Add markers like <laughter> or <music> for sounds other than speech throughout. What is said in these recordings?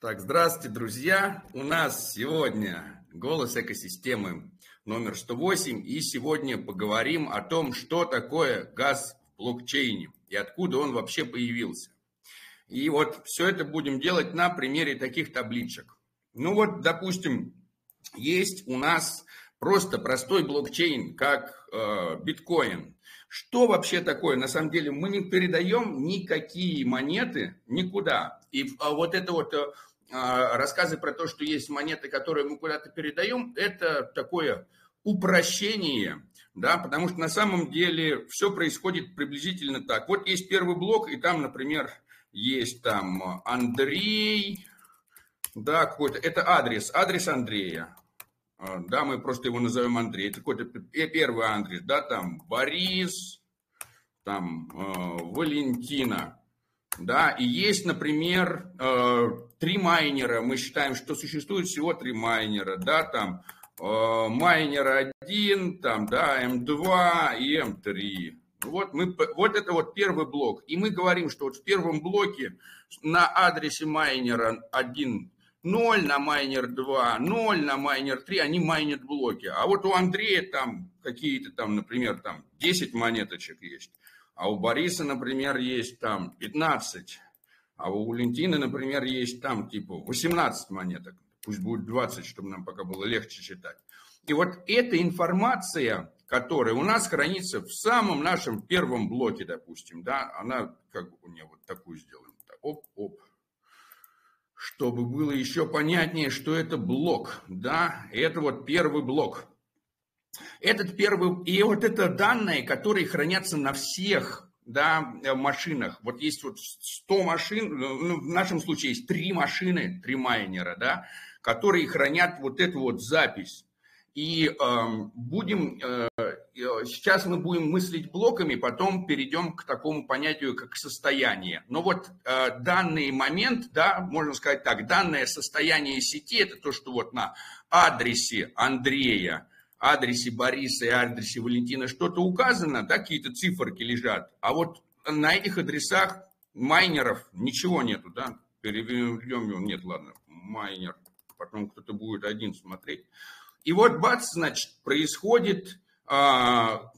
Так, здравствуйте, друзья. У нас сегодня голос экосистемы номер 108. И сегодня поговорим о том, что такое газ в блокчейне и откуда он вообще появился. И вот все это будем делать на примере таких табличек. Ну вот, допустим, есть у нас просто простой блокчейн, как э, биткоин. Что вообще такое? На самом деле мы не передаем никакие монеты никуда. И а вот это вот э, а, рассказы про то, что есть монеты, которые мы куда-то передаем, это такое упрощение, да, потому что на самом деле все происходит приблизительно так. Вот есть первый блок, и там, например, есть там Андрей, да, какой-то, это адрес, адрес Андрея, а, да, мы просто его назовем Андрей, это какой-то первый адрес, да, там Борис, там э, Валентина, да, и есть, например, э, три майнера, мы считаем, что существует всего три майнера, да, там э, майнер 1, там, да, М2 и М3. Вот, мы, вот это вот первый блок. И мы говорим, что вот в первом блоке на адресе майнера 1 0, на майнер 2 0, на майнер 3, они майнят блоки. А вот у Андрея там какие-то там, например, там 10 монеточек есть. А у Бориса, например, есть там 15. А у Валентины, например, есть там типа 18 монеток. Пусть будет 20, чтобы нам пока было легче читать. И вот эта информация, которая у нас хранится в самом нашем первом блоке, допустим, да, она, как бы у нее вот такую сделаем. Так, оп, оп. Чтобы было еще понятнее, что это блок, да, это вот первый блок. Этот первый, и вот это данные, которые хранятся на всех да, э, машинах. Вот есть вот 100 машин, ну, в нашем случае есть 3 машины, 3 майнера, да, которые хранят вот эту вот запись. И э, будем, э, сейчас мы будем мыслить блоками, потом перейдем к такому понятию, как состояние. Но вот э, данный момент, да, можно сказать так, данное состояние сети, это то, что вот на адресе Андрея, адресе Бориса и адресе Валентина что-то указано, да, какие-то циферки лежат, а вот на этих адресах майнеров ничего нету, да, переведем его, нет, ладно, майнер, потом кто-то будет один смотреть. И вот бац, значит, происходит, а,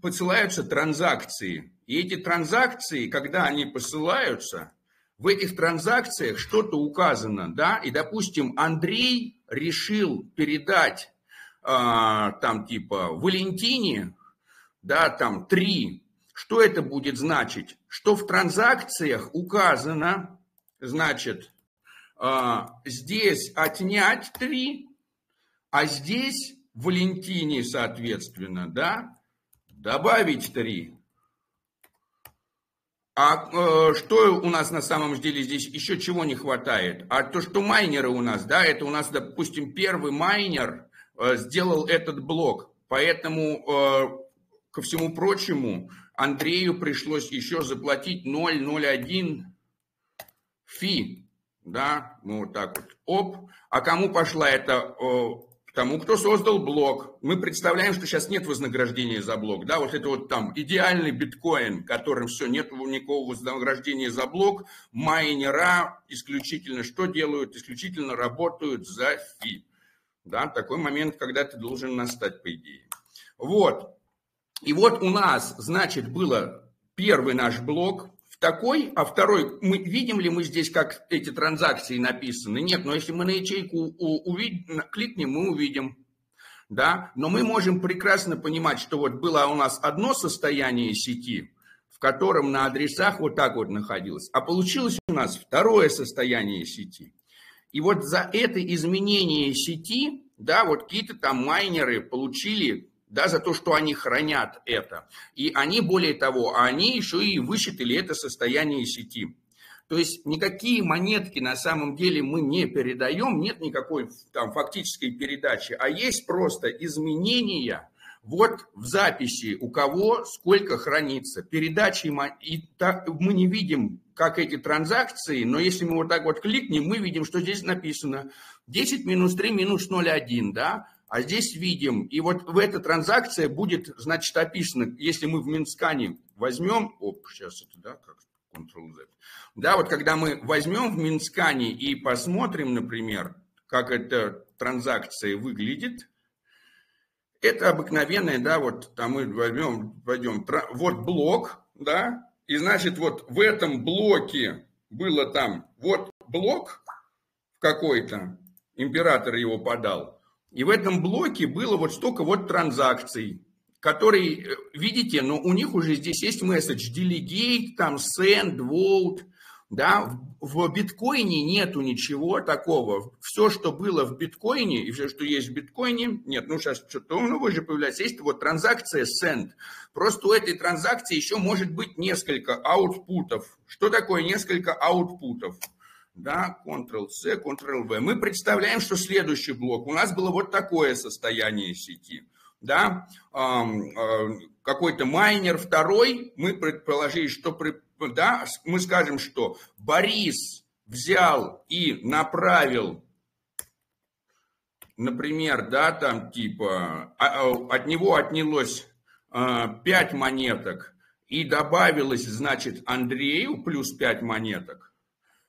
посылаются транзакции. И эти транзакции, когда они посылаются, в этих транзакциях что-то указано, да, и, допустим, Андрей решил передать там типа Валентине, да, там три, что это будет значить? Что в транзакциях указано, значит, а, здесь отнять три, а здесь Валентине, соответственно, да, добавить три. А э, что у нас на самом деле здесь еще чего не хватает? А то, что майнеры у нас, да, это у нас, допустим, первый майнер, сделал этот блок. Поэтому, э, ко всему прочему, Андрею пришлось еще заплатить 0,01 фи. Да, ну вот так вот. Оп. А кому пошла это? Тому, кто создал блок. Мы представляем, что сейчас нет вознаграждения за блок. Да, вот это вот там идеальный биткоин, которым все, нет никакого вознаграждения за блок. Майнера исключительно что делают? Исключительно работают за фи. Да, такой момент, когда ты должен настать, по идее. Вот. И вот у нас, значит, было первый наш блок, в такой, а второй, мы видим ли мы здесь, как эти транзакции написаны? Нет, но если мы на ячейку увидим, кликнем, мы увидим. Да? Но мы можем прекрасно понимать, что вот было у нас одно состояние сети, в котором на адресах вот так вот находилось, а получилось у нас второе состояние сети. И вот за это изменение сети, да, вот какие-то там майнеры получили, да, за то, что они хранят это. И они, более того, они еще и высчитали это состояние сети. То есть никакие монетки на самом деле мы не передаем, нет никакой там фактической передачи, а есть просто изменения вот в записи, у кого сколько хранится. Передачи, и так, мы не видим как эти транзакции, но если мы вот так вот кликнем, мы видим, что здесь написано 10 минус 3 минус 0,1, да, а здесь видим, и вот в этой транзакции будет, значит, описано, если мы в Минскане возьмем, оп, сейчас это, да, как Ctrl-Z. Да, вот когда мы возьмем в Минскане и посмотрим, например, как эта транзакция выглядит, это обыкновенная, да, вот там мы возьмем, пойдем, вот блок, да, и значит вот в этом блоке было там, вот блок какой-то, император его подал, и в этом блоке было вот столько вот транзакций, которые, э, видите, но у них уже здесь есть месседж delegate, там send, vote, да, в биткоине нету ничего такого. Все, что было в биткоине, и все, что есть в биткоине, нет, ну сейчас что-то новое же появляется, есть вот транзакция send. Просто у этой транзакции еще может быть несколько аутпутов. Что такое несколько аутпутов? Да, Ctrl-C, Ctrl-V. Мы представляем, что следующий блок. У нас было вот такое состояние сети. Да, какой-то майнер второй, мы предположили, что да, мы скажем, что Борис взял и направил, например, да, там типа, а, а, от него отнялось 5 а, монеток и добавилось, значит, Андрею плюс 5 монеток.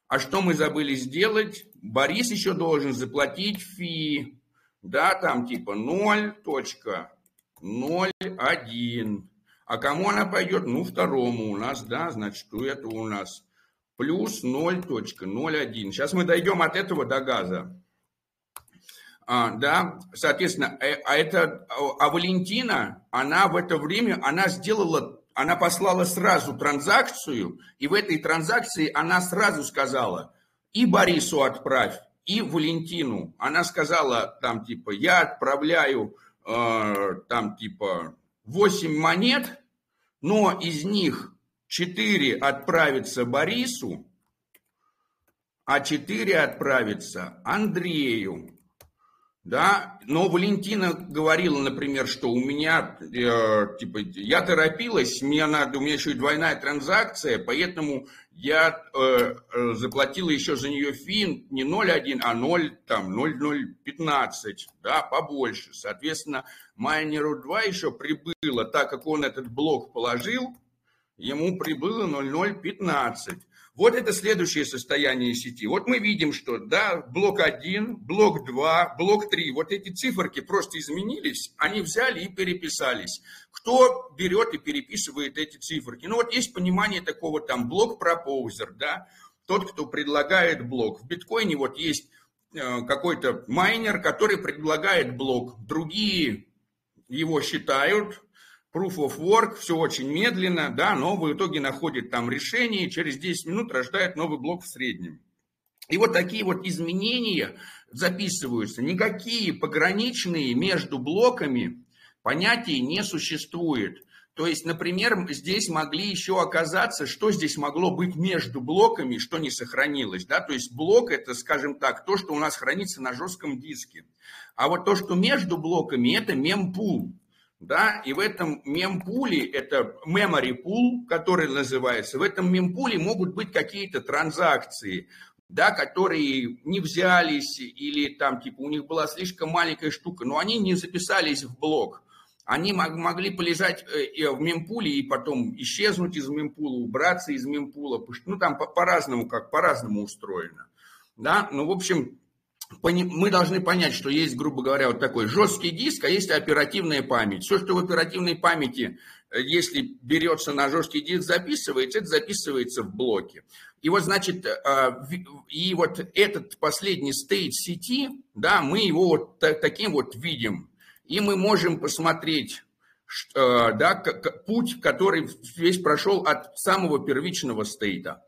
А что мы забыли сделать? Борис еще должен заплатить фи, да, там типа 0.01. А кому она пойдет? Ну, второму у нас, да, значит, у этого у нас плюс 0.01. Сейчас мы дойдем от этого до газа. А, да, соответственно, э, а это, а Валентина, она в это время, она сделала, она послала сразу транзакцию, и в этой транзакции она сразу сказала, и Борису отправь, и Валентину. Она сказала, там, типа, я отправляю, э, там, типа, 8 монет, но из них 4 отправится Борису, а 4 отправится Андрею. Да, но Валентина говорила, например, что у меня, э, типа, я торопилась, мне надо, у меня еще и двойная транзакция, поэтому я э, э, заплатила еще за нее фин не 0,1, а 0, там, 0,015, да, побольше. Соответственно, майнеру 2 еще прибыло, так как он этот блок положил, ему прибыло 0,015. Вот это следующее состояние сети. Вот мы видим, что да, блок 1, блок 2, блок 3, вот эти циферки просто изменились, они взяли и переписались. Кто берет и переписывает эти циферки? Ну вот есть понимание такого там block proposer, да, тот, кто предлагает блок. В биткоине вот есть э, какой-то майнер, который предлагает блок. Другие его считают, proof of work, все очень медленно, да, но в итоге находит там решение, и через 10 минут рождает новый блок в среднем. И вот такие вот изменения записываются. Никакие пограничные между блоками понятий не существует. То есть, например, здесь могли еще оказаться, что здесь могло быть между блоками, что не сохранилось. Да? То есть блок это, скажем так, то, что у нас хранится на жестком диске. А вот то, что между блоками, это мемпул да, и в этом мемпуле, это memory pool, который называется, в этом мемпуле могут быть какие-то транзакции, да, которые не взялись или там типа у них была слишком маленькая штука, но они не записались в блок. Они могли полежать э, в мемпуле и потом исчезнуть из мемпула, убраться из мемпула, ну там по-разному, как по-разному устроено. Да, ну в общем, мы должны понять, что есть, грубо говоря, вот такой жесткий диск, а есть оперативная память. Все, что в оперативной памяти, э, если берется на жесткий диск, записывается, это записывается в блоке. И вот, значит, э, и вот этот последний стейт сети, да, мы его вот таким вот видим. И мы можем посмотреть, э, да, путь, который весь прошел от самого первичного стейта.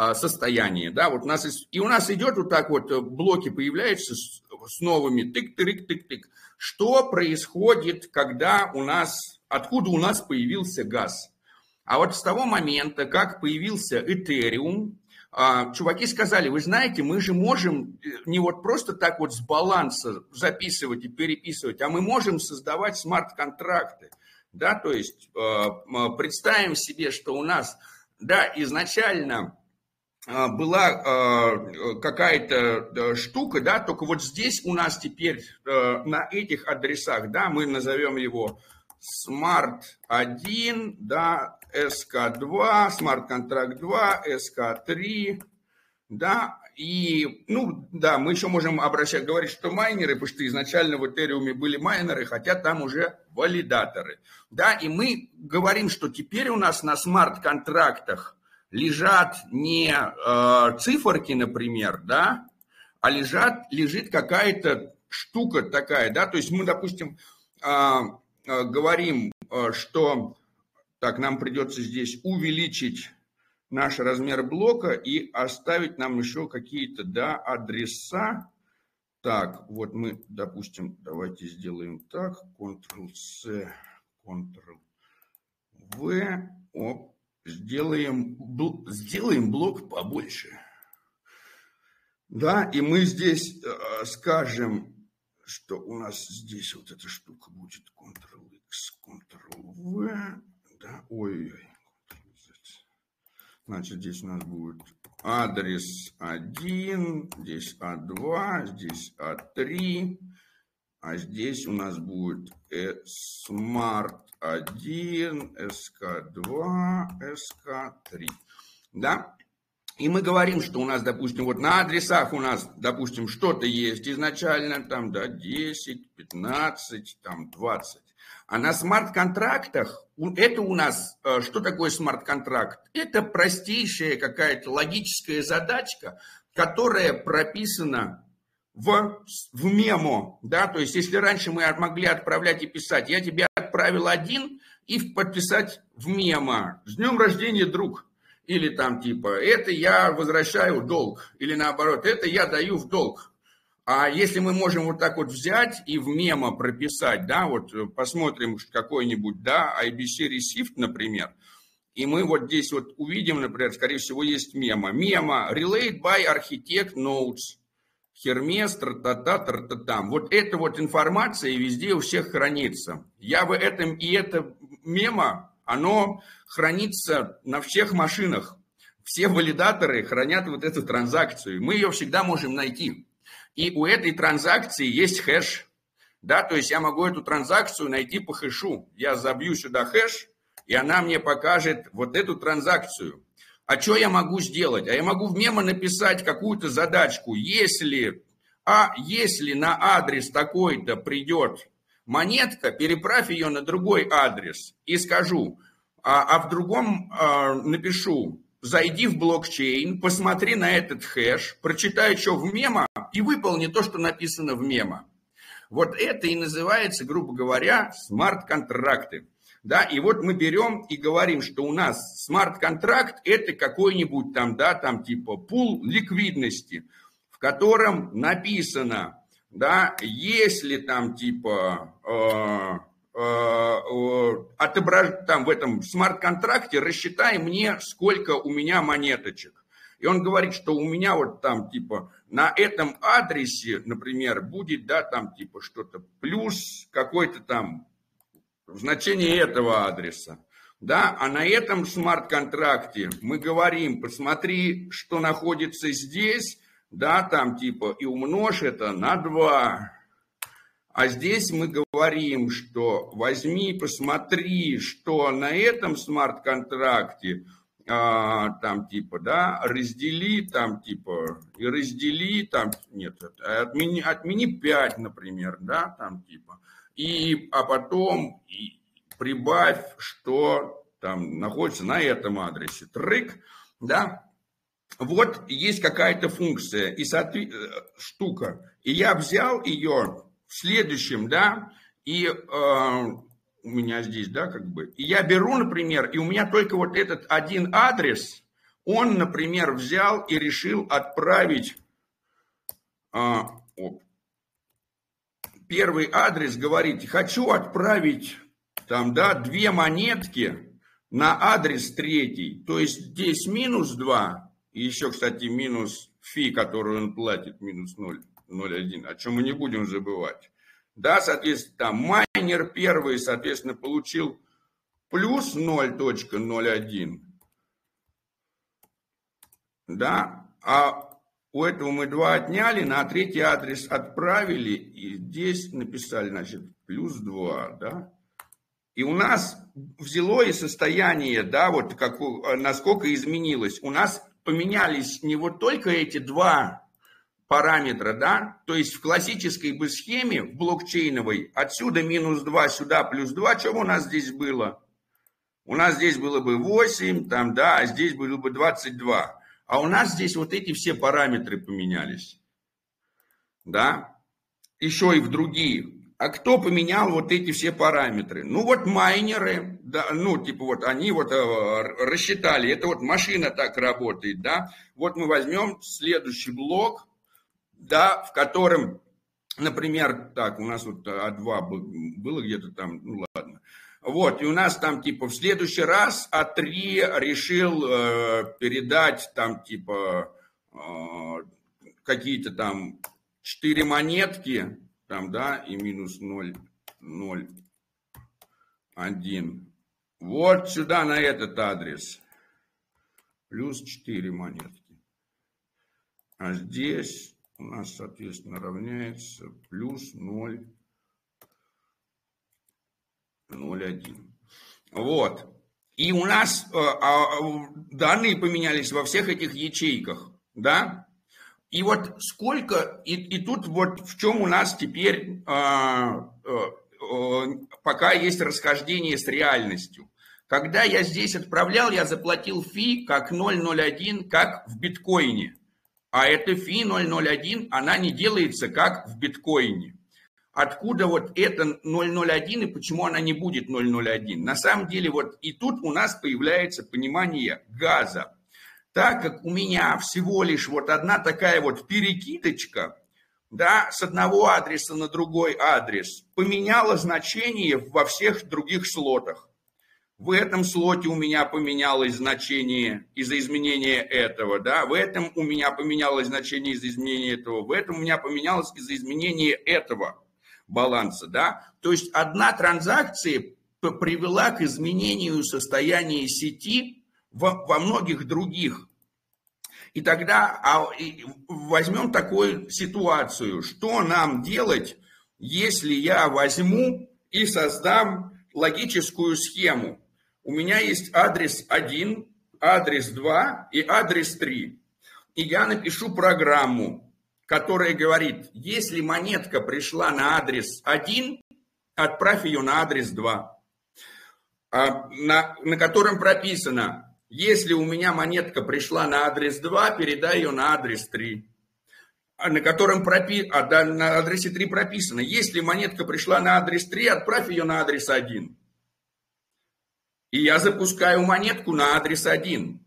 А, состояние. Да, вот у нас, и у нас идет вот так вот, э, блоки появляются с, с новыми тык-тык-тык-тык. Что происходит, когда у нас, откуда у нас появился газ? А вот с того момента, как появился Этериум, чуваки сказали, вы знаете, мы же можем э, не вот просто так вот с баланса записывать и переписывать, а мы можем создавать смарт-контракты. Да, то есть э, представим себе, что у нас да, изначально а, была а, какая-то штука, да, только вот здесь у нас теперь э, на этих адресах, да, мы назовем его Smart 1, да, SK2, Smart Contract 2, SK3, да, и, ну, да, мы еще можем обращать, говорить, что майнеры, потому что изначально в Этериуме были майнеры, хотя там уже валидаторы, да, и мы говорим, что теперь у нас на смарт-контрактах лежат не э, циферки, например, да, а лежат, лежит какая-то штука такая, да, то есть мы, допустим, э, э, говорим, э, что, так, нам придется здесь увеличить наш размер блока и оставить нам еще какие-то, да, адреса. Так, вот мы, допустим, давайте сделаем так, Ctrl-C, Ctrl-V, оп, сделаем, сделаем блок побольше. Да, и мы здесь э, скажем, что у нас здесь вот эта штука будет Ctrl-X, Ctrl-V, да, ой-ой, значит, здесь у нас будет адрес 1, здесь А2, здесь А3, а здесь у нас будет Smart 1, SK2, SK3. Да? И мы говорим, что у нас, допустим, вот на адресах у нас, допустим, что-то есть изначально, там, да, 10, 15, там, 20. А на смарт-контрактах, это у нас, э, что такое смарт-контракт? Это простейшая какая-то логическая задачка, которая прописана в, в мемо, да, то есть если раньше мы могли отправлять и писать, я тебе отправил один и подписать в мемо, с днем рождения, друг, или там типа, это я возвращаю в долг, или наоборот, это я даю в долг. А если мы можем вот так вот взять и в мемо прописать, да, вот э, посмотрим какой-нибудь, да, IBC Received, например, и мы вот здесь вот увидим, например, скорее всего, есть мема. Мема Relate by Architect Notes. Хермес, тра-та-та, тра-та-там. Вот эта вот информация везде у всех хранится. Я в этом, и это мемо, оно хранится на всех машинах. Все валидаторы хранят вот эту транзакцию. Мы ее всегда можем найти. И у этой транзакции есть хэш. Да, то есть я могу эту транзакцию найти по хэшу. Я забью сюда хэш, и она мне покажет вот эту транзакцию. А что я могу сделать? А я могу в мемо написать какую-то задачку. Если, а если на адрес такой-то придет монетка, переправь ее на другой адрес и скажу, а, а в другом а, напишу, зайди в блокчейн, посмотри на этот хэш, прочитай, что в мемо, и выполни то, что написано в мемо. Вот это и называется, грубо говоря, смарт-контракты. Да, и вот мы берем и говорим, что у нас смарт-контракт это какой-нибудь там, да, там типа пул ликвидности, в котором написано, да, если там типа э, отображ... там в этом смарт-контракте рассчитай мне, сколько у меня монеточек. И он говорит, что у меня вот там типа на этом адресе, например, будет, да, там типа что-то плюс какой-то там значение этого адреса. Да, а на этом смарт-контракте мы говорим, посмотри, что находится здесь, да, там типа, и умножь это на 2. А здесь мы говорим, что возьми, посмотри, что на этом смарт-контракте, а, там типа, да, раздели, там типа, и раздели, там, нет, отмени, отмени 5, например, да, там типа, и, а потом и прибавь, что там находится на этом адресе. Трык, да, вот есть какая-то функция и соответ... Э, штука. И я взял ее в следующем, да, и э, у меня здесь, да, как бы, и я беру, например, и у меня только вот этот один адрес, он, например, взял и решил отправить, э, оп, первый адрес говорит, хочу отправить там, да, две монетки на адрес третий. То есть здесь минус 2, и еще, кстати, минус фи, которую он платит, минус 0,01, о чем мы не будем забывать. Да, соответственно, там майнер первый, соответственно, получил плюс 0.01. Да, а у этого мы 2 отняли, на третий адрес отправили, и здесь написали, значит, плюс 2, да. И у нас взяло и состояние, да, вот как, насколько изменилось. У нас поменялись не вот только эти два параметра, да, то есть в классической бы схеме, в блокчейновой, отсюда минус 2, сюда плюс 2, что у нас здесь было? У нас здесь было бы 8, там, да, а здесь было бы 22. А у нас здесь вот эти все параметры поменялись. Да? Еще и в другие. А кто поменял вот эти все параметры? Ну вот майнеры, да, ну типа вот они вот э, рассчитали, это вот машина так работает, да. Вот мы возьмем следующий блок, да, в котором, например, так, у нас вот А2 было где-то там, ну ладно. Вот, и у нас там типа в следующий раз А3 решил э, передать там типа э, какие-то там 4 монетки, там, да, и минус 0, 0, 1. Вот сюда, на этот адрес. Плюс 4 монетки. А здесь у нас, соответственно, равняется плюс 0, 0,1. Вот. И у нас э, э, данные поменялись во всех этих ячейках, да? И вот сколько, и, и тут вот в чем у нас теперь э, э, пока есть расхождение с реальностью. Когда я здесь отправлял, я заплатил фи как 0,01, как в биткоине. А эта фи 001, она не делается как в биткоине. Откуда вот это 001 и почему она не будет 001? На самом деле вот и тут у нас появляется понимание газа. Так как у меня всего лишь вот одна такая вот перекидочка, да, с одного адреса на другой адрес, поменяла значение во всех других слотах. В этом слоте у меня поменялось значение из-за изменения этого, да, в этом у меня поменялось значение из-за изменения этого, в этом у меня поменялось из-за изменения этого баланса, да. То есть одна транзакция привела к изменению состояния сети во, во многих других. И тогда а, и возьмем такую ситуацию, что нам делать, если я возьму и создам логическую схему, у меня есть адрес 1, адрес 2 и адрес 3. И я напишу программу, которая говорит, если монетка пришла на адрес 1, отправь ее на адрес 2, а, на, на котором прописано, если у меня монетка пришла на адрес 2, передай ее на адрес 3 а на котором пропи... а, да, на адресе 3 прописано, если монетка пришла на адрес 3, отправь ее на адрес 1. И я запускаю монетку на адрес 1.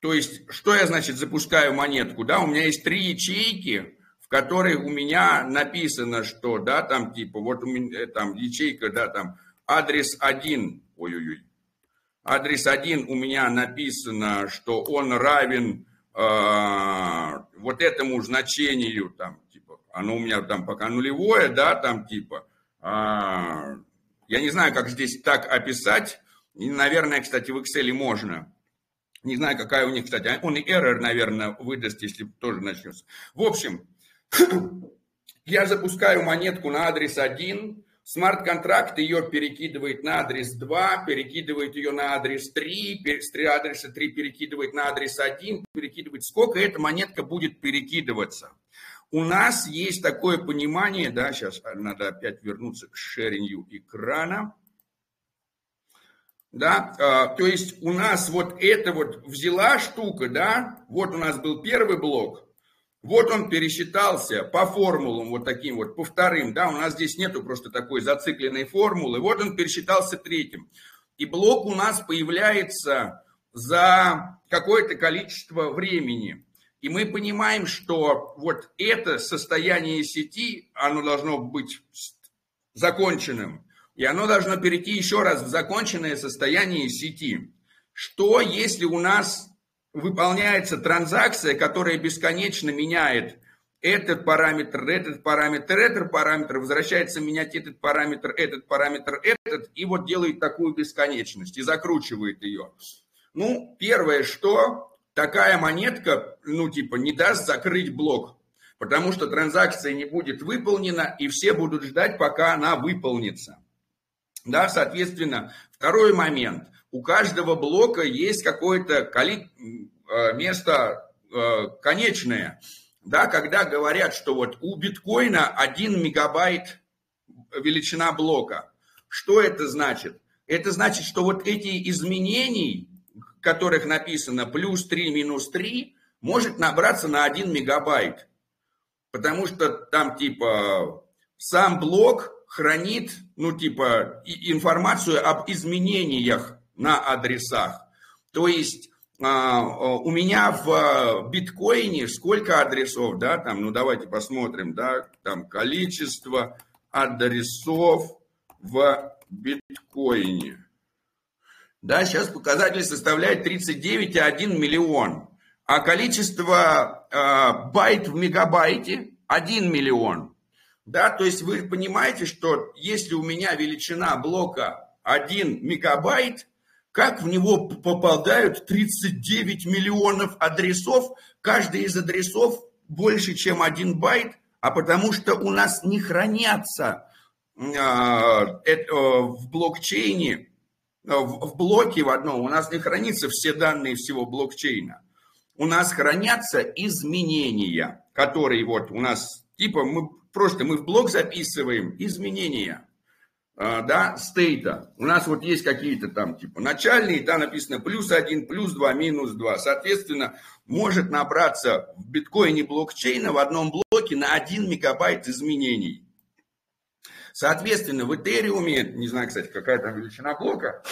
То есть, что я, значит, запускаю монетку? Да, у меня есть три ячейки, в которых у меня написано, что, да, там, типа, вот у меня, э, там, ячейка, да, там, адрес 1, ой-ой-ой, адрес 1 у меня написано, что он равен э, вот этому значению, там, типа, оно у меня там пока нулевое, да, там, типа, э, я не знаю, как здесь так описать, и, наверное, кстати, в Excel можно. Не знаю, какая у них, кстати, он и error, наверное, выдаст, если тоже начнется. В общем, <clears throat> я запускаю монетку на адрес 1, смарт-контракт ее перекидывает на адрес 2, перекидывает ее на адрес 3, с адреса 3 перекидывает на адрес 1, перекидывает. Сколько эта монетка будет перекидываться? У нас есть такое понимание, да, сейчас надо опять вернуться к шеринью экрана. Да, а, то есть у нас вот эта вот взяла штука, да, вот у нас был первый блок, вот он пересчитался по формулам вот таким вот, по вторым, да, у нас здесь нету просто такой зацикленной формулы, вот он пересчитался третьим. И блок у нас появляется за какое-то количество времени. И мы понимаем, что вот это состояние сети, оно должно быть законченным. И оно должно перейти еще раз в законченное состояние сети. Что, если у нас выполняется транзакция, которая бесконечно меняет этот параметр, этот параметр, этот параметр, возвращается менять этот параметр, этот параметр, этот, и вот делает такую бесконечность и закручивает ее. Ну, первое, что такая монетка, ну, типа, не даст закрыть блок, потому что транзакция не будет выполнена, и все будут ждать, пока она выполнится. Да, соответственно, второй момент. У каждого блока есть какое-то коли... Э, место э, конечное. Да, когда говорят, что вот у биткоина 1 мегабайт величина блока. Что это значит? Это значит, что вот эти изменений, которых написано плюс 3, минус 3, может набраться на 1 мегабайт. Потому что там типа сам блок хранит, ну типа, информацию об изменениях на адресах. То есть а, у меня в биткоине сколько адресов, да, там, ну давайте посмотрим, да, там количество адресов в биткоине. Да, сейчас показатель составляет 39,1 миллион, а количество э, байт в мегабайте 1 миллион. Да, то есть вы понимаете, что если у меня величина блока 1 мегабайт, как в него попадают 39 миллионов адресов, каждый из адресов больше, чем один байт, а потому что у нас не хранятся а, это, в блокчейне, в, в блоке в одном, у нас не хранятся все данные всего блокчейна. У нас хранятся изменения, которые вот у нас, типа мы просто мы в блок записываем изменения. А, да, стейта. У нас вот есть какие-то там типа начальные, там написано плюс 1, плюс 2, минус 2. Соответственно, может набраться в биткоине блокчейна в одном блоке на 1 мегабайт изменений. Соответственно, в Этериуме, не знаю, кстати, какая там величина блока,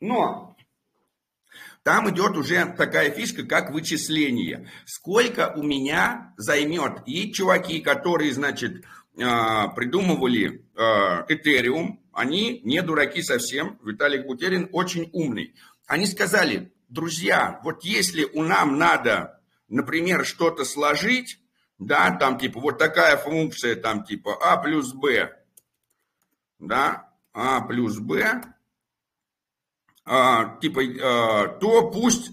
но там идет уже такая фишка, как вычисление. Сколько у меня займет и чуваки, которые, значит, а, придумывали Этериум, они не дураки совсем, Виталик Бутерин очень умный. Они сказали, друзья, вот если у нам надо, например, что-то сложить, да, там типа вот такая функция, там типа а плюс b, да, а плюс b, а, типа, а, то пусть,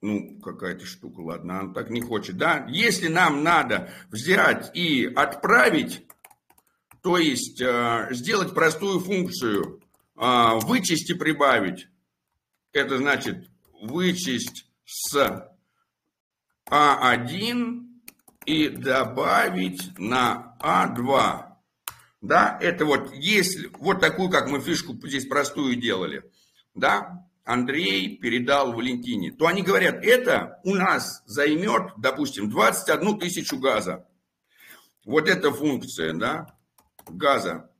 ну, какая-то штука, ладно, она так не хочет, да, если нам надо взять и отправить то есть э, сделать простую функцию э, вычесть и прибавить. Это значит вычесть с А1 и добавить на А2. Да, это вот если, вот такую, как мы фишку здесь простую делали, да, Андрей передал Валентине, то они говорят, это у нас займет, допустим, 21 тысячу газа. Вот эта функция, да, газа.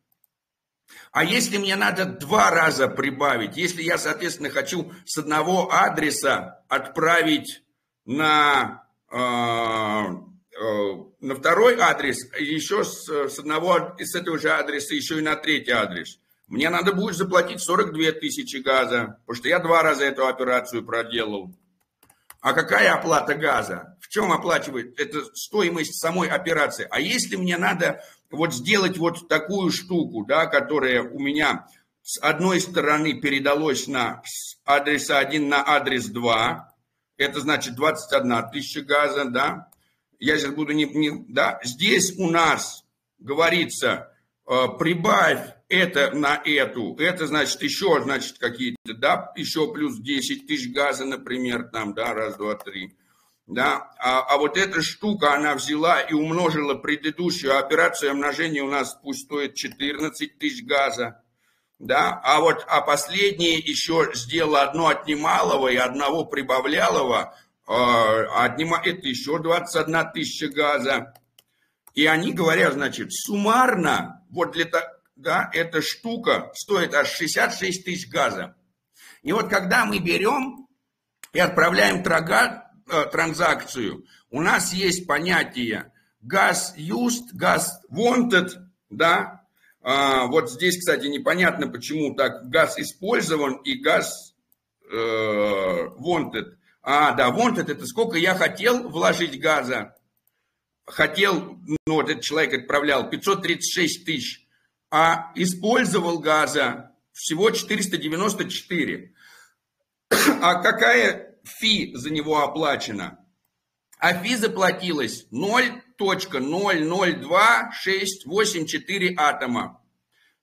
А если мне надо два раза прибавить, если я, соответственно, хочу с одного адреса отправить на, э, э, на второй адрес, еще с, с одного, с этого же адреса еще и на третий адрес, мне надо будет заплатить 42 тысячи газа, потому что я два раза эту операцию проделал. А какая оплата газа? В чем оплачивает? Это стоимость самой операции. А если мне надо вот сделать вот такую штуку, да, которая у меня с одной стороны передалось на адреса 1 на адрес 2, это значит 21 тысяча газа, да, я сейчас буду не, не да, здесь у нас говорится, э, прибавь это на эту, это значит еще, значит, какие-то, да, еще плюс 10 тысяч газа, например, там, да, раз, два, три да, а, а вот эта штука, она взяла и умножила предыдущую. Операцию умножения у нас пусть стоит 14 тысяч газа, да, а вот, а последнее еще сделала одно отнималого и одного прибавлялого, а, отнима, это еще 21 тысяча газа. И они говорят, значит, суммарно, вот для да, эта штука стоит аж 66 тысяч газа. И вот когда мы берем и отправляем трага, Э, транзакцию, у нас есть понятие газ used, газ wanted, да, а, вот здесь, кстати, непонятно, почему так газ использован и газ э, wanted. А, да, wanted это сколько я хотел вложить газа. Хотел, ну вот этот человек отправлял 536 тысяч, а использовал газа всего 494. А какая фи за него оплачено, а фи заплатилось 0.00264 атома.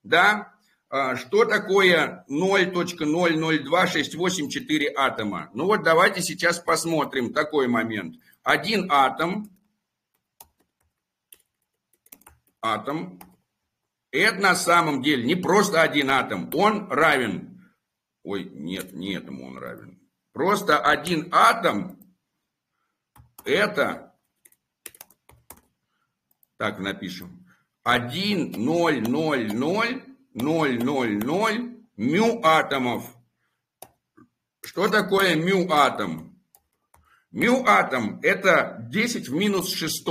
да, а, что такое 0.00268 атома? Ну вот давайте сейчас посмотрим такой момент. Один атом, атом, это на самом деле не просто один атом, он равен, ой, нет, не этому он равен. Просто один атом это, так напишем, 1, 0, 0, 0, 0,00 мю атомов. Что такое мю атом? Мю атом это 10 в минус 6.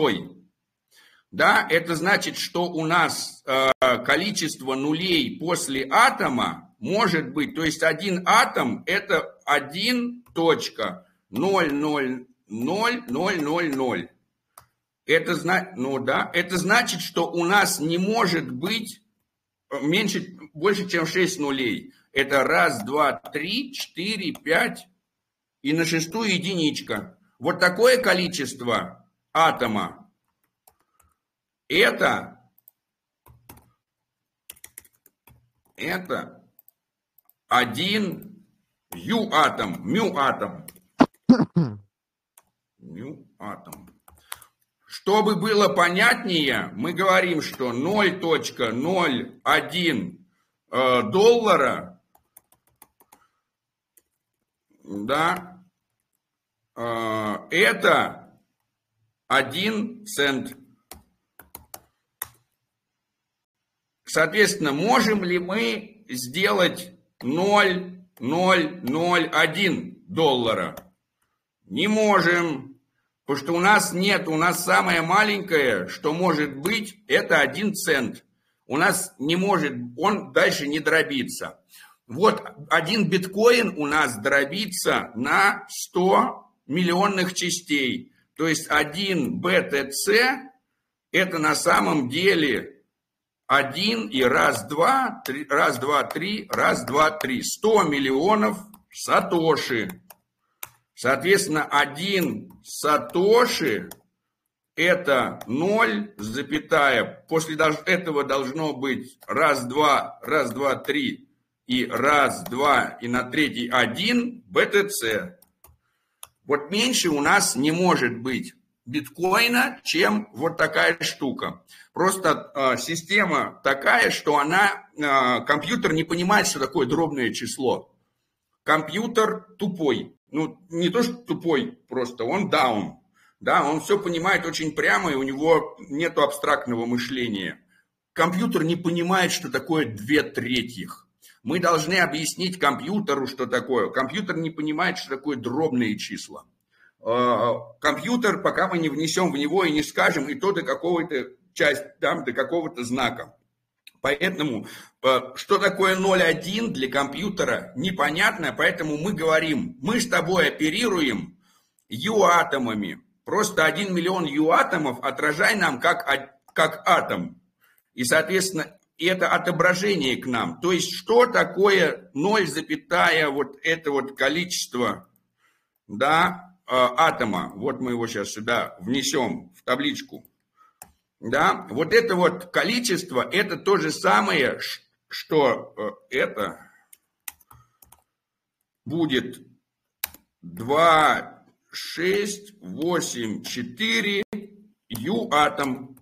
Да, это значит, что у нас э, количество нулей после атома может быть, то есть один атом это 1.0000000. Это, ну, да, это значит, что у нас не может быть меньше, больше, чем 6 нулей. Это раз, два, три, четыре, пять и на шестую единичка. Вот такое количество атома. Это, это один ю-атом, мю-атом. Мю-атом. Чтобы было понятнее, мы говорим, что 0.01 э, доллара да, э, это 1 цент. Соответственно, можем ли мы сделать 0,001 доллара? Не можем. Потому что у нас нет, у нас самое маленькое, что может быть, это один цент. У нас не может, он дальше не дробится. Вот один биткоин у нас дробится на 100 миллионных частей. То есть один BTC это на самом деле один и раз, два, три, раз, два, три, раз, два, три. 100 миллионов сатоши. Соответственно, один сатоши это 0, запятая. После этого должно быть раз, два, раз, два, три и раз, два, и на третий один БТЦ. Вот меньше у нас не может быть биткоина, чем вот такая штука. Просто э, система такая, что она, э, компьютер не понимает, что такое дробное число. Компьютер тупой ну, не то, что тупой просто, он даун. Да, он все понимает очень прямо, и у него нет абстрактного мышления. Компьютер не понимает, что такое две третьих. Мы должны объяснить компьютеру, что такое. Компьютер не понимает, что такое дробные числа. А, компьютер, пока мы не внесем в него и не скажем, и то до какого-то части, там, до какого-то знака. Поэтому э, что такое 0,1 для компьютера непонятно, поэтому мы говорим, мы с тобой оперируем ю-атомами. Просто 1 миллион ю-атомов отражай нам как, как атом. И, соответственно, это отображение к нам. То есть, что такое 0, вот это вот количество да, э, атома. Вот мы его сейчас сюда внесем в табличку да, вот это вот количество, это то же самое, что э, это будет 2, 6, 8, 4 ю атом.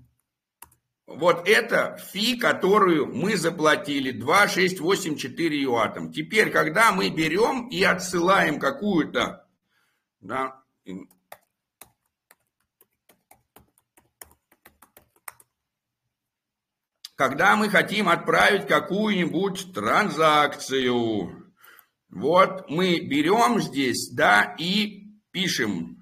Вот это фи, которую мы заплатили, 2, 6, 8, 4 ю атом. Теперь, когда мы берем и отсылаем какую-то, да, когда мы хотим отправить какую-нибудь транзакцию. Вот мы берем здесь, да, и пишем.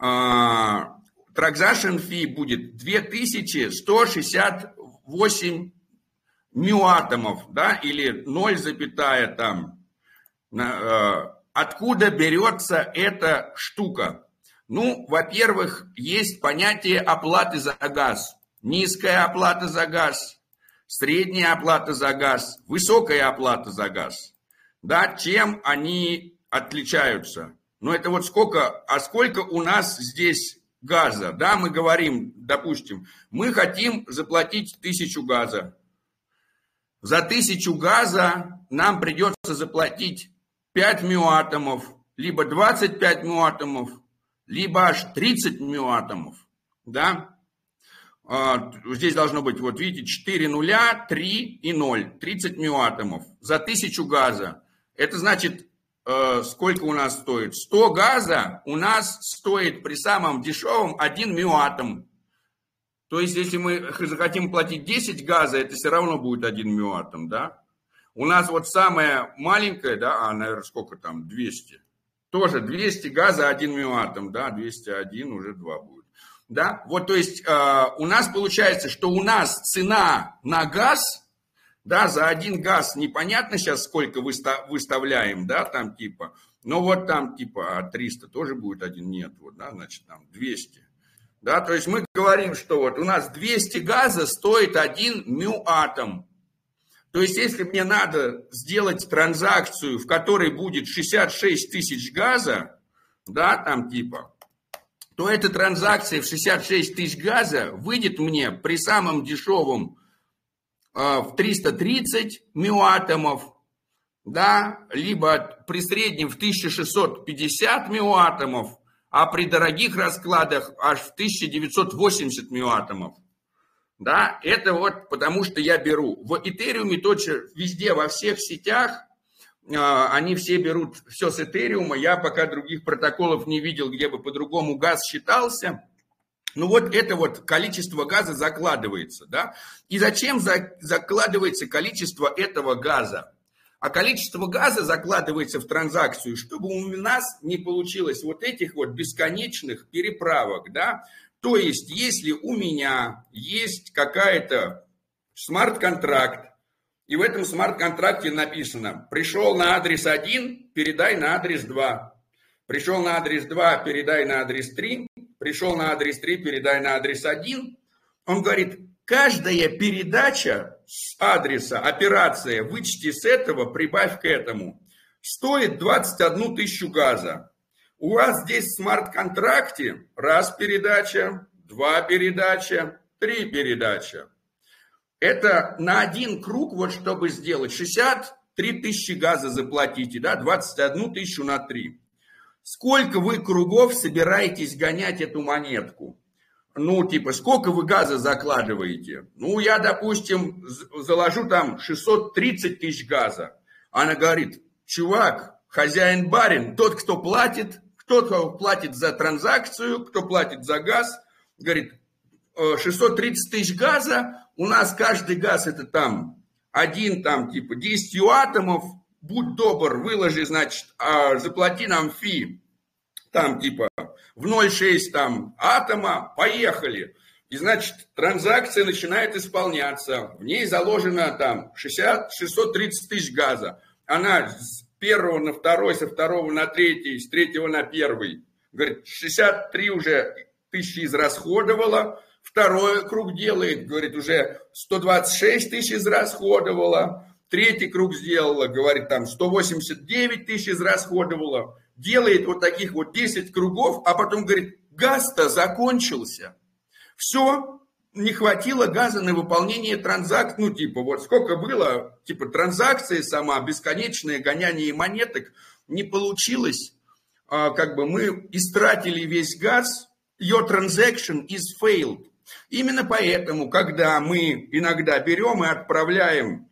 Uh, transaction fee будет 2168 мюатомов, да, или 0, там. Uh, откуда берется эта штука? Ну, во-первых, есть понятие оплаты за газ низкая оплата за газ, средняя оплата за газ, высокая оплата за газ. Да, чем они отличаются? Ну, это вот сколько, а сколько у нас здесь газа? Да, мы говорим, допустим, мы хотим заплатить тысячу газа. За 1000 газа нам придется заплатить 5 миоатомов, либо 25 миоатомов, либо аж 30 миоатомов. Да? А, здесь должно быть, вот видите, 4 нуля, 3 и 0. 30 миоатомов за 1000 газа. Это значит, э, сколько у нас стоит? 100 газа у нас стоит при самом дешевом 1 миоатом. То есть, если мы захотим платить 10 газа, это все равно будет 1 миоатом, да? У нас вот самое маленькое, да, а, наверное, сколько там, 200. Тоже 200 газа, 1 миоатом, да, 201 уже 2 будет. Да? Вот, то есть э, у нас получается, что у нас цена на газ, да, за один газ непонятно сейчас сколько выставляем, да, там типа, но вот там типа 300 а тоже будет один, нет, вот, да, значит там 200. Да, то есть мы говорим, что вот у нас 200 газа стоит один мюатом. То есть если мне надо сделать транзакцию, в которой будет 66 тысяч газа, да, там типа, то эта транзакция в 66 тысяч газа выйдет мне при самом дешевом э, в 330 миоатомов, да, либо при среднем в 1650 миоатомов, а при дорогих раскладах аж в 1980 миоатомов. Да, это вот потому что я беру. В Этериуме точно везде, во всех сетях а, они все берут все с Этериума. Я пока других протоколов не видел, где бы по-другому газ считался. Ну вот это вот количество газа закладывается, да? И зачем за, закладывается количество этого газа? А количество газа закладывается в транзакцию, чтобы у нас не получилось вот этих вот бесконечных переправок, да? То есть, если у меня есть какая-то смарт-контракт, и в этом смарт-контракте написано, пришел на адрес 1, передай на адрес 2. Пришел на адрес 2, передай на адрес 3. Пришел на адрес 3, передай на адрес 1. Он говорит, каждая передача с адреса, операция, вычти с этого, прибавь к этому, стоит 21 тысячу газа. У вас здесь в смарт-контракте раз передача, два передача, три передача. Это на один круг, вот чтобы сделать, 63 тысячи газа заплатите, да, 21 тысячу на 3. Сколько вы кругов собираетесь гонять эту монетку? Ну, типа, сколько вы газа закладываете? Ну, я, допустим, заложу там 630 тысяч газа. Она говорит, чувак, хозяин-барин, тот, кто платит, кто платит за транзакцию, кто платит за газ, говорит, 630 «Э, тысяч газа, у нас каждый газ это там один там типа 10 атомов, будь добр, выложи, значит, а заплати нам фи, там типа в 0,6 там атома, поехали. И значит, транзакция начинает исполняться. В ней заложено там 60, 630 тысяч газа. Она первого на второй, со второго на третий, с третьего на первый. Говорит, 63 уже тысячи израсходовала, Второй круг делает, говорит, уже 126 тысяч израсходовала. Третий круг сделала, говорит, там 189 тысяч израсходовала. Делает вот таких вот 10 кругов, а потом говорит, газ-то закончился. Все, не хватило газа на выполнение транзакций. Ну, типа, вот сколько было, типа, транзакции сама, бесконечное гоняние монеток, не получилось. А, как бы мы истратили весь газ, your transaction is failed. Именно поэтому, когда мы иногда берем и отправляем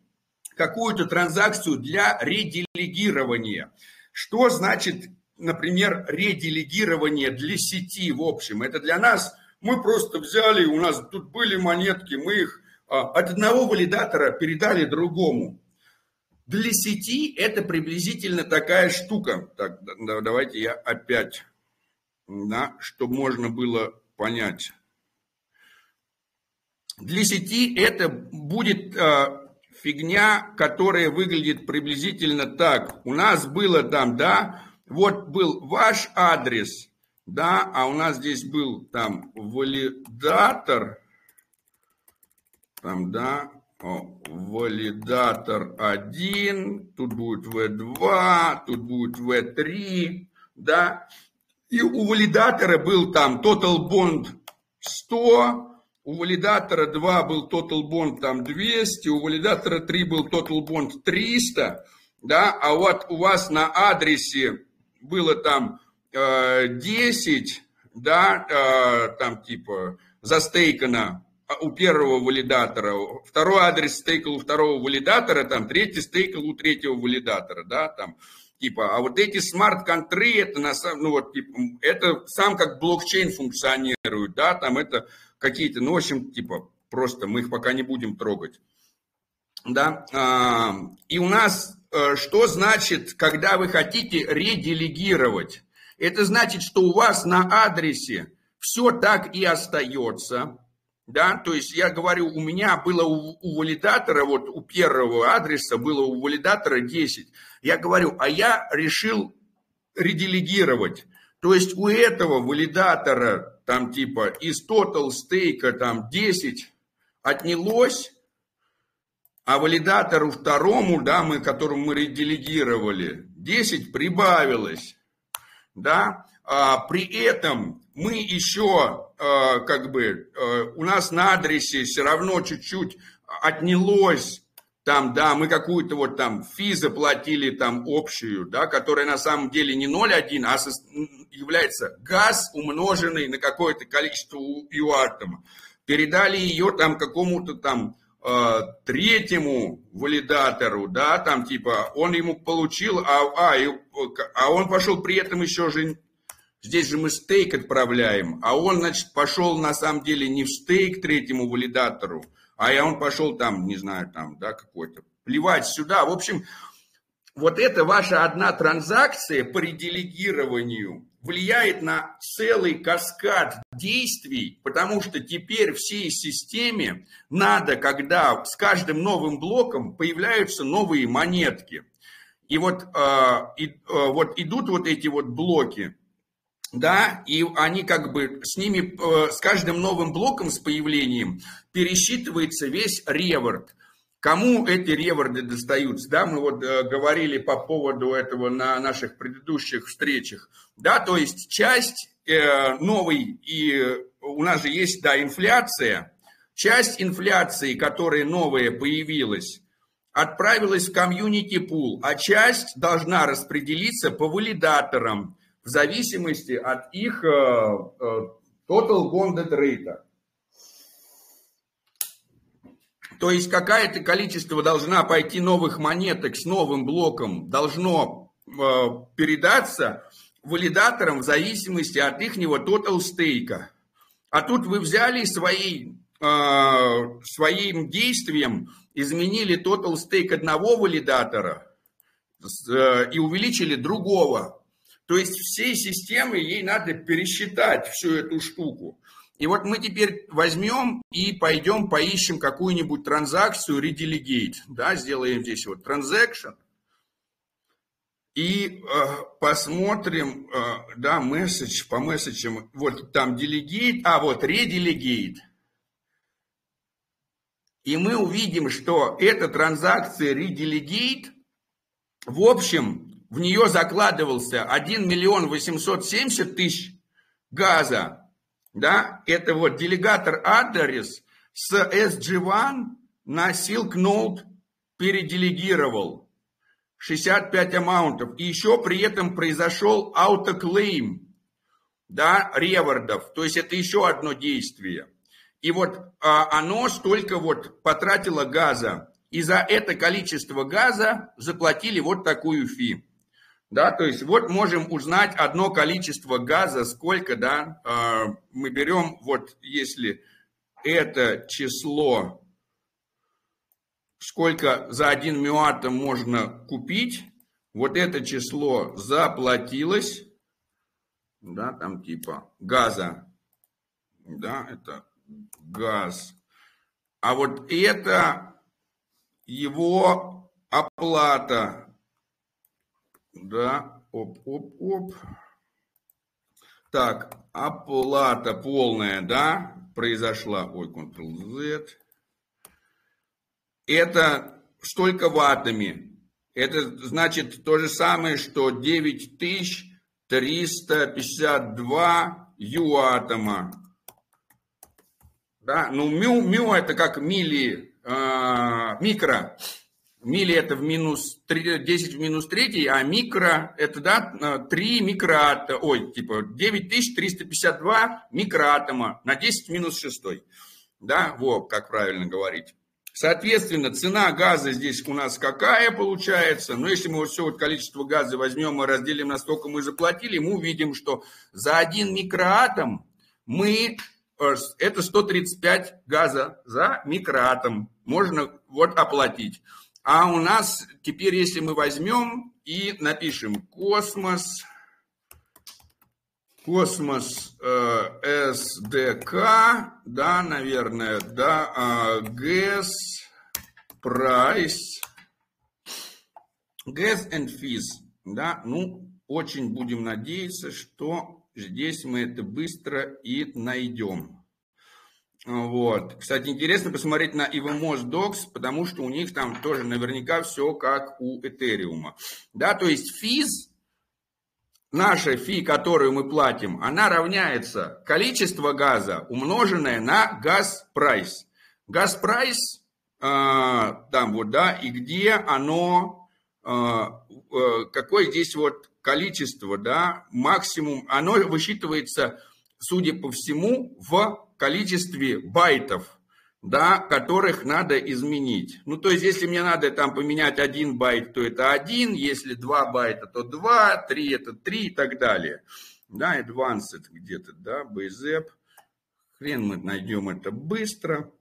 какую-то транзакцию для ределегирования, что значит, например, ределегирование для сети в общем? Это для нас, мы просто взяли, у нас тут были монетки, мы их а, от одного валидатора передали другому. Для сети это приблизительно такая штука. Так, давайте я опять, да, чтобы можно было понять. Для сети это будет э, фигня, которая выглядит приблизительно так. У нас было там, да, вот был ваш адрес, да, а у нас здесь был там валидатор, там, да, о, валидатор 1, тут будет V2, тут будет V3, да, и у валидатора был там total bond 100, у валидатора 2 был total bond там 200, у валидатора 3 был total bond 300, да, а вот у вас на адресе было там 10, да, э, там типа застейкано а, у первого валидатора, второй адрес стейкал у второго валидатора, там третий стейкал у третьего валидатора, да, там типа, а вот эти смарт-контры, это на самом, ну вот, типа, это сам как блокчейн функционирует, да, там это какие-то, ну, в общем, типа, просто мы их пока не будем трогать, да, а, и у нас э, что значит, когда вы хотите ределегировать? Это значит, что у вас на адресе все так и остается, да, то есть я говорю, у меня было у, у валидатора, вот у первого адреса было у валидатора 10. Я говорю, а я решил ределегировать. То есть у этого валидатора там типа из total стейка там 10 отнялось, а валидатору второму, да, мы, которому мы ределегировали, 10 прибавилось, да, а при этом мы еще, э, как бы, э, у нас на адресе все равно чуть-чуть отнялось, там, да, мы какую-то вот там фи заплатили там общую, да, которая на самом деле не 0,1, а является газ, умноженный на какое-то количество юартома. Передали ее там какому-то там третьему валидатору, да, там типа он ему получил, а, а, а он пошел при этом еще же Здесь же мы стейк отправляем, а он, значит, пошел на самом деле не в стейк третьему валидатору, а я он пошел там, не знаю, там, да, какой-то, плевать сюда. В общем, вот эта ваша одна транзакция по ределегированию влияет на целый каскад действий, потому что теперь всей системе надо, когда с каждым новым блоком появляются новые монетки. И вот, э, и, э, вот идут вот эти вот блоки, да, и они как бы с ними, э, с каждым новым блоком с появлением пересчитывается весь реворд. Кому эти реворды достаются, да, мы вот э, говорили по поводу этого на наших предыдущих встречах, да, то есть часть э, новой, и у нас же есть, да, инфляция, часть инфляции, которая новая появилась, отправилась в комьюнити пул, а часть должна распределиться по валидаторам, в зависимости от их э, э, total bonded rate. То есть какое-то количество должна пойти новых монеток с новым блоком, должно э, передаться валидаторам в зависимости от их total стейка. А тут вы взяли свои, своим действием, изменили total стейк одного валидатора и увеличили другого. То есть всей системы ей надо пересчитать всю эту штуку. И вот мы теперь возьмем и пойдем поищем какую-нибудь транзакцию redelegate. Да, сделаем здесь вот transaction. И э, посмотрим, э, да, месседж по месседжам. Вот там delegate, а вот redelegate. И мы увидим, что эта транзакция redelegate, в общем, в нее закладывался 1 миллион 870 тысяч газа, да, это вот делегатор адрес с SG1 на Silk Node переделегировал 65 амаунтов. И еще при этом произошел аутоклейм, да, ревардов. То есть это еще одно действие. И вот а, оно столько вот потратило газа. И за это количество газа заплатили вот такую фи. Да, то есть вот можем узнать одно количество газа, сколько, да, э, мы берем, вот если это число, сколько за один мюатом можно купить, вот это число заплатилось, да, там типа газа, да, это газ, а вот это его оплата да, оп-оп-оп. Так, оплата полная, да, произошла. Ой, Ctrl-Z. Это столько ваттами. Это значит то же самое, что 9352 юатома. да, ну мю, мю это как мили, э, микро, мили это в минус 3, 10 в минус 3, а микро это, да, 3 микроатома, ой, типа 9352 микроатома на 10 в минус 6, да, вот, как правильно говорить. Соответственно, цена газа здесь у нас какая получается? Но ну, если мы вот все вот количество газа возьмем и разделим на столько мы заплатили, мы увидим, что за один микроатом мы, э, это 135 газа за микроатом можно вот оплатить. А у нас теперь, если мы возьмем и напишем космос, космос э, СДК, да, наверное, да, э, ГЭС, прайс, gas and fees, да, ну, очень будем надеяться, что здесь мы это быстро и найдем. Вот. Кстати, интересно посмотреть на EVMOS Docs, потому что у них там тоже наверняка все как у Этериума. Да, то есть физ, наша фи, которую мы платим, она равняется количество газа, умноженное на газ прайс. Gas price а, там вот, да, и где оно, а, э, какое здесь вот количество, да, максимум, оно высчитывается, судя по всему, в количестве байтов, да, которых надо изменить. Ну, то есть, если мне надо там поменять один байт, то это один, если два байта, то два, три это три и так далее. Да, advanced где-то, да, BZEP. Хрен мы найдем это быстро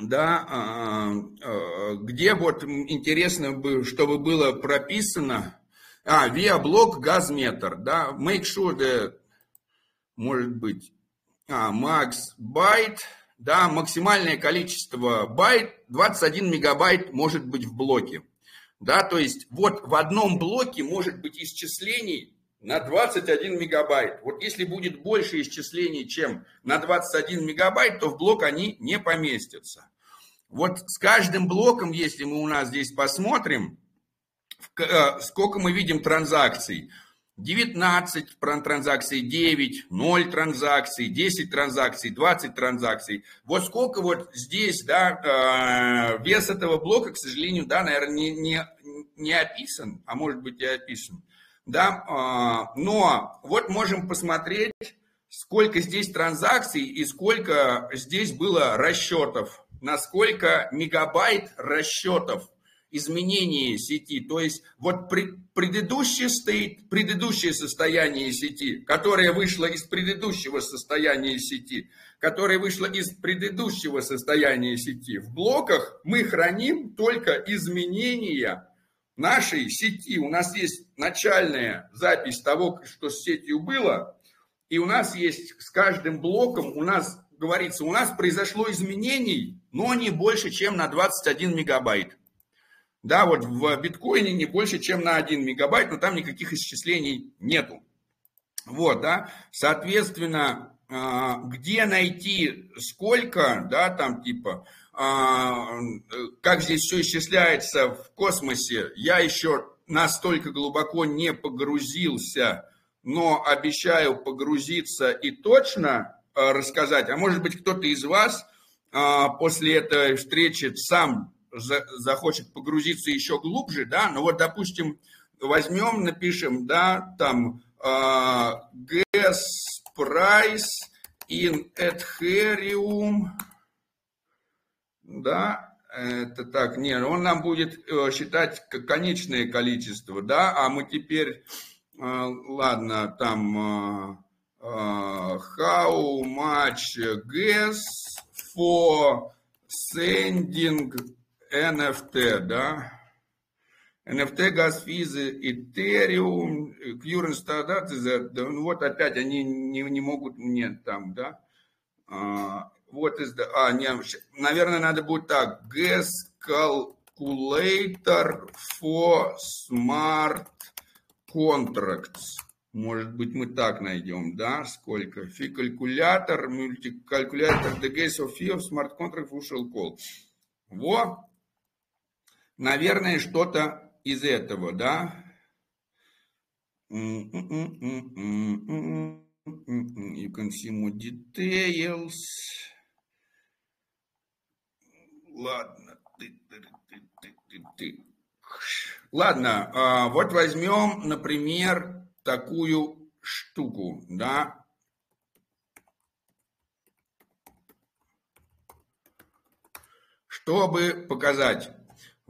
да, а, а, где вот интересно бы, чтобы было прописано, а, via блок газметр, да, make sure that, может быть, а, max byte, да, максимальное количество байт, 21 мегабайт может быть в блоке, да, то есть вот в одном блоке может быть исчислений на 21 мегабайт. Вот если будет больше исчислений, чем на 21 мегабайт, то в блок они не поместятся. Вот с каждым блоком, если мы у нас здесь посмотрим, э, сколько мы видим транзакций. 19 транзакций, 9, 0 транзакций, 10 транзакций, 20 транзакций. Вот сколько вот здесь, да, э, вес этого блока, к сожалению, да, наверное, не, не, не описан, а может быть и описан. Да, э, но вот можем посмотреть, сколько здесь транзакций и сколько здесь было расчетов, насколько мегабайт расчетов изменения сети. То есть вот предыдущий стоит, предыдущее состояние сети, которое вышло из предыдущего состояния сети, которое вышло из предыдущего состояния сети. В блоках мы храним только изменения нашей сети. У нас есть начальная запись того, что с сетью было, и у нас есть с каждым блоком, у нас говорится, у нас произошло изменений, но не больше, чем на 21 мегабайт. Да, вот в биткоине не больше, чем на 1 мегабайт, но там никаких исчислений нету. Вот, да, соответственно, а, где найти сколько, да, там типа, а, как здесь все исчисляется в космосе, я еще настолько глубоко не погрузился но обещаю погрузиться и точно э, рассказать. А может быть, кто-то из вас после этой встречи сам захочет погрузиться еще глубже, да, ну вот, допустим, возьмем, напишем, да, там, uh, gas price in Ethereum, да, это так, не, он нам будет считать конечное количество, да, а мы теперь а, ладно, там а, а, how much gas for sending NFT, да? NFT, газ, физы, Ethereum, current да, ну вот опять они не, не могут мне там, да? Вот из, а, не, наверное, надо будет так, gas calculator for smart contracts. Может быть, мы так найдем, да, сколько? Фи калькулятор, мультикалькулятор, the case of fee of smart contract usual call. Во, наверное, что-то из этого, да. You can see more details. ладно. Ты, ты, ты, ты, ты. Ладно, а, вот возьмем, например, такую штуку, да. Чтобы показать.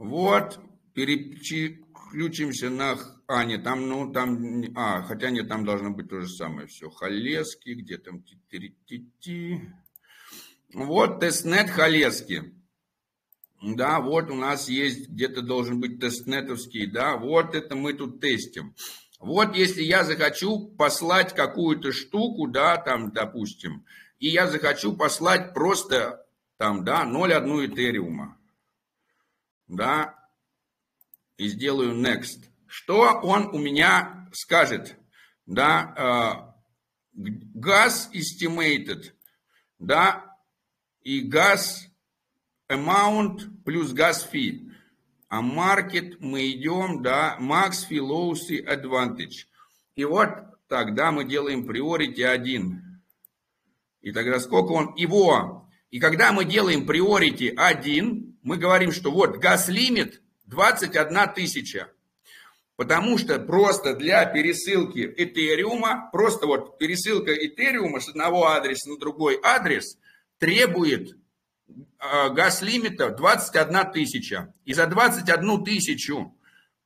Вот, переключимся на... А, нет, там, ну, там... А, хотя нет, там должно быть то же самое все. Holesky, где там... Вот testnet Holesky. Да, вот у нас есть, где-то должен быть testnet овский, да, вот это мы тут тестим. Вот если я захочу послать какую-то штуку, да, там, допустим, и я захочу послать просто, там, да, 0,1 этериума, да, и сделаю next. Что он у меня скажет? Да, э, gas estimated, да, и газ amount плюс газ fee. А market мы идем, да, max fee low fee advantage. И вот тогда мы делаем priority 1. И тогда сколько он? Его. И когда мы делаем priority 1, мы говорим, что вот газ лимит 21 тысяча. Потому что просто для пересылки Этериума, просто вот пересылка Этериума с одного адреса на другой адрес требует а, газ-лимита 21 тысяча. И за 21 тысячу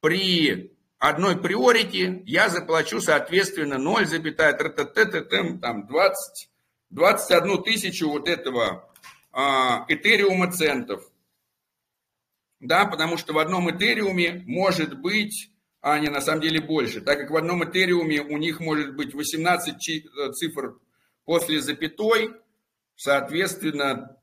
при одной приорити я заплачу, соответственно, 0, там 20, 21 тысячу вот этого а, этериума центов. Да, потому что в одном этериуме может быть, а не на самом деле больше, так как в одном этериуме у них может быть 18 э, цифр после запятой, соответственно,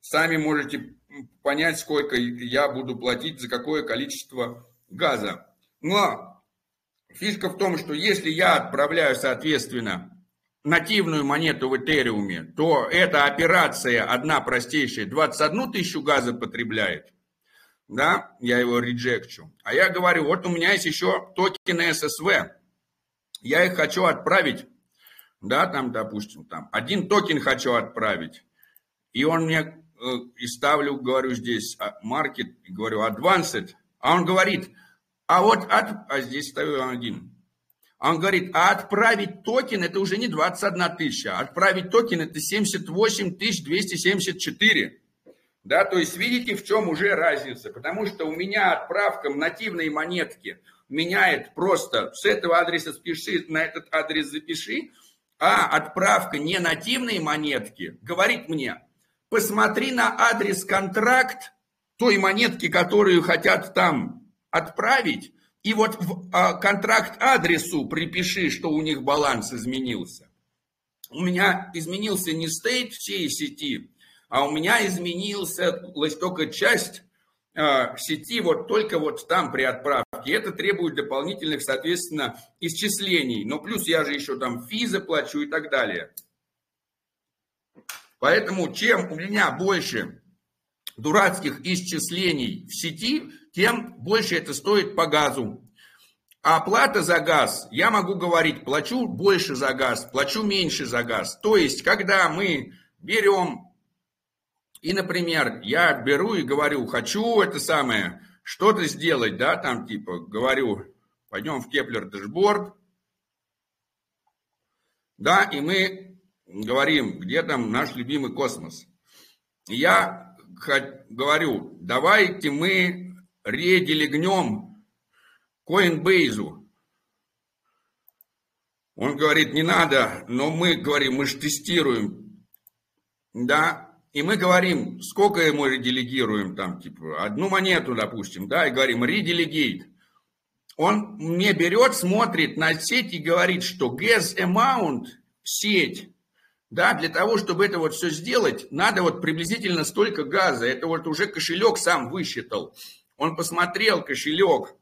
Сами можете понять, сколько я буду платить за какое количество газа. Но фишка в том, что если я отправляю, соответственно, нативную монету в Этериуме, то эта операция одна простейшая 21 тысячу газа потребляет. Да, я его реджекчу. А я говорю, вот у меня есть еще токены SSV. Я их хочу отправить. Да, там, допустим, там один токен хочу отправить. И он мне Э, и ставлю, говорю здесь market, и говорю advanced, а он говорит, а вот от, а здесь ставлю один. А он говорит, а отправить токен это уже не 21 тысяча, а отправить токен это 78 274. Да, то есть видите, в чем уже разница, потому что у меня отправка нативной монетке меняет просто с этого адреса спиши, на этот адрес запиши, а отправка не нативной монетки говорит мне, посмотри на адрес контракт той монетки, которую хотят там отправить, и вот в а, контракт адресу припиши, что у них баланс изменился. У меня изменился не стейт всей сети, а у меня изменился только часть э, сети вот только вот там при отправке. Это требует дополнительных, соответственно, исчислений. Но плюс я же еще там фи заплачу и так далее. Поэтому чем у меня больше дурацких исчислений в сети, тем больше это стоит по газу. А оплата за газ, я могу говорить, плачу больше за газ, плачу меньше за газ. То есть, когда мы берем, и, например, я беру и говорю, хочу это самое, что-то сделать, да, там типа, говорю, пойдем в Keplr Dashboard, да, и мы говорим, где там наш любимый космос. Я говорю, давайте мы ределегнем Coinbase. Он говорит, не надо, но мы говорим, мы же тестируем. Да, и мы говорим, сколько ему ределегируем, там, типа, одну монету, допустим, да, и говорим, ределегейт. Он мне берет, смотрит на сеть и говорит, что gas amount, сеть, да, для того, чтобы это вот все сделать, надо вот приблизительно столько газа. Это вот уже кошелек сам высчитал. Он посмотрел кошелек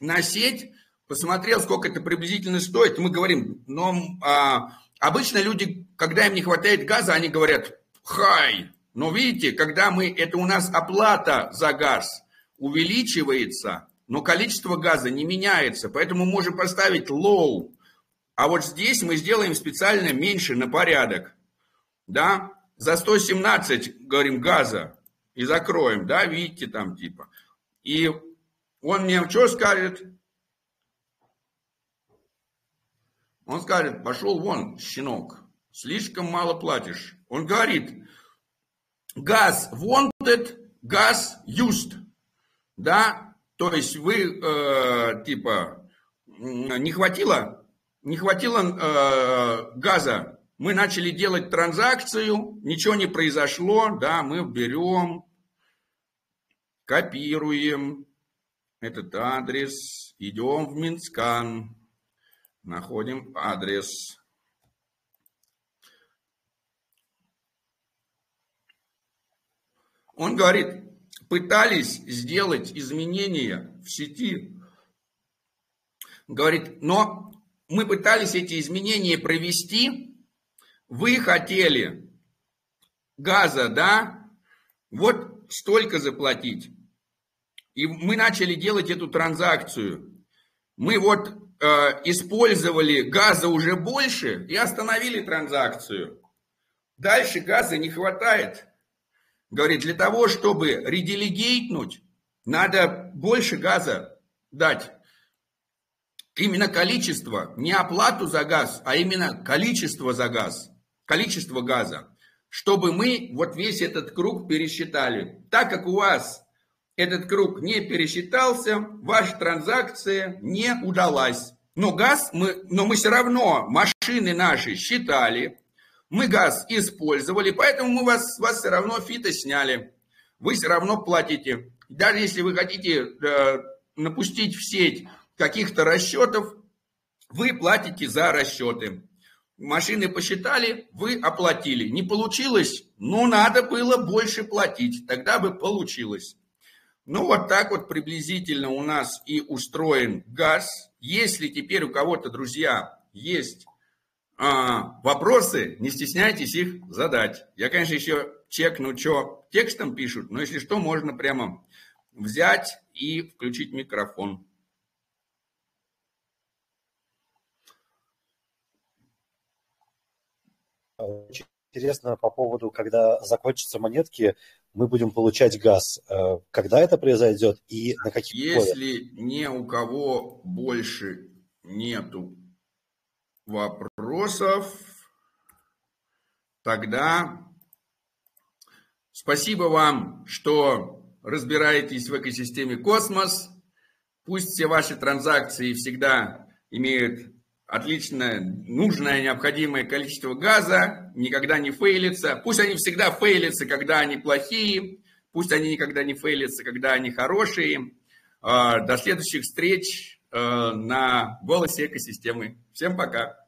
на сеть, посмотрел, сколько это приблизительно стоит. Мы говорим, но а, обычно люди, когда им не хватает газа, они говорят, хай. Но видите, когда мы, это у нас оплата за газ увеличивается, но количество газа не меняется. Поэтому можем поставить low. А вот здесь мы сделаем специально меньше на порядок. Да? За 117, говорим, газа и закроем, да, видите там типа. И он мне что скажет? Он скажет, пошел вон, щенок, слишком мало платишь. Он говорит, gas wanted, gas used. Да, то есть вы, э, типа, не хватило, не хватило э, газа, мы начали делать транзакцию, ничего не произошло, да, мы берем, копируем этот адрес, идем в Mintscan, находим адрес. Он говорит, пытались сделать изменения в сети. Говорит, но мы пытались эти изменения провести, вы хотели газа, да, вот столько заплатить. И мы начали делать эту транзакцию. Мы вот э, использовали газа уже больше и остановили транзакцию. Дальше газа не хватает. Говорит, для того, чтобы ределегейтнуть, надо больше газа дать. Именно количество, не оплату за газ, а именно количество за газ, количество газа, чтобы мы вот весь этот круг пересчитали. Так как у вас этот круг не пересчитался, ваша транзакция не удалась. Но газ мы, но мы все равно машины наши считали, мы газ использовали, поэтому мы вас, вас все равно фито сняли. Вы все равно платите. Даже если вы хотите э, напустить в сеть каких-то расчетов, вы платите за расчеты. Машины посчитали, вы оплатили. Не получилось? Ну, надо было больше платить, тогда бы получилось. Ну, вот так вот приблизительно у нас и устроен газ. Если теперь у кого-то, друзья, есть а, вопросы, не стесняйтесь их задать. Я, конечно, еще чекну, что текстом пишут, но если что, можно прямо взять и включить микрофон. Очень интересно по поводу, когда закончатся монетки, мы будем получать газ. Э, когда это произойдет и на каких Если ни у кого больше нету вопросов, тогда спасибо вам, что разбираетесь в экосистеме космос. Пусть все ваши транзакции всегда имеют отличное, нужное, необходимое количество газа, никогда не фейлится. Пусть они всегда фейлятся, когда они плохие, пусть они никогда не фейлятся, когда они хорошие. А, до следующих встреч на голосе экосистемы. Всем пока.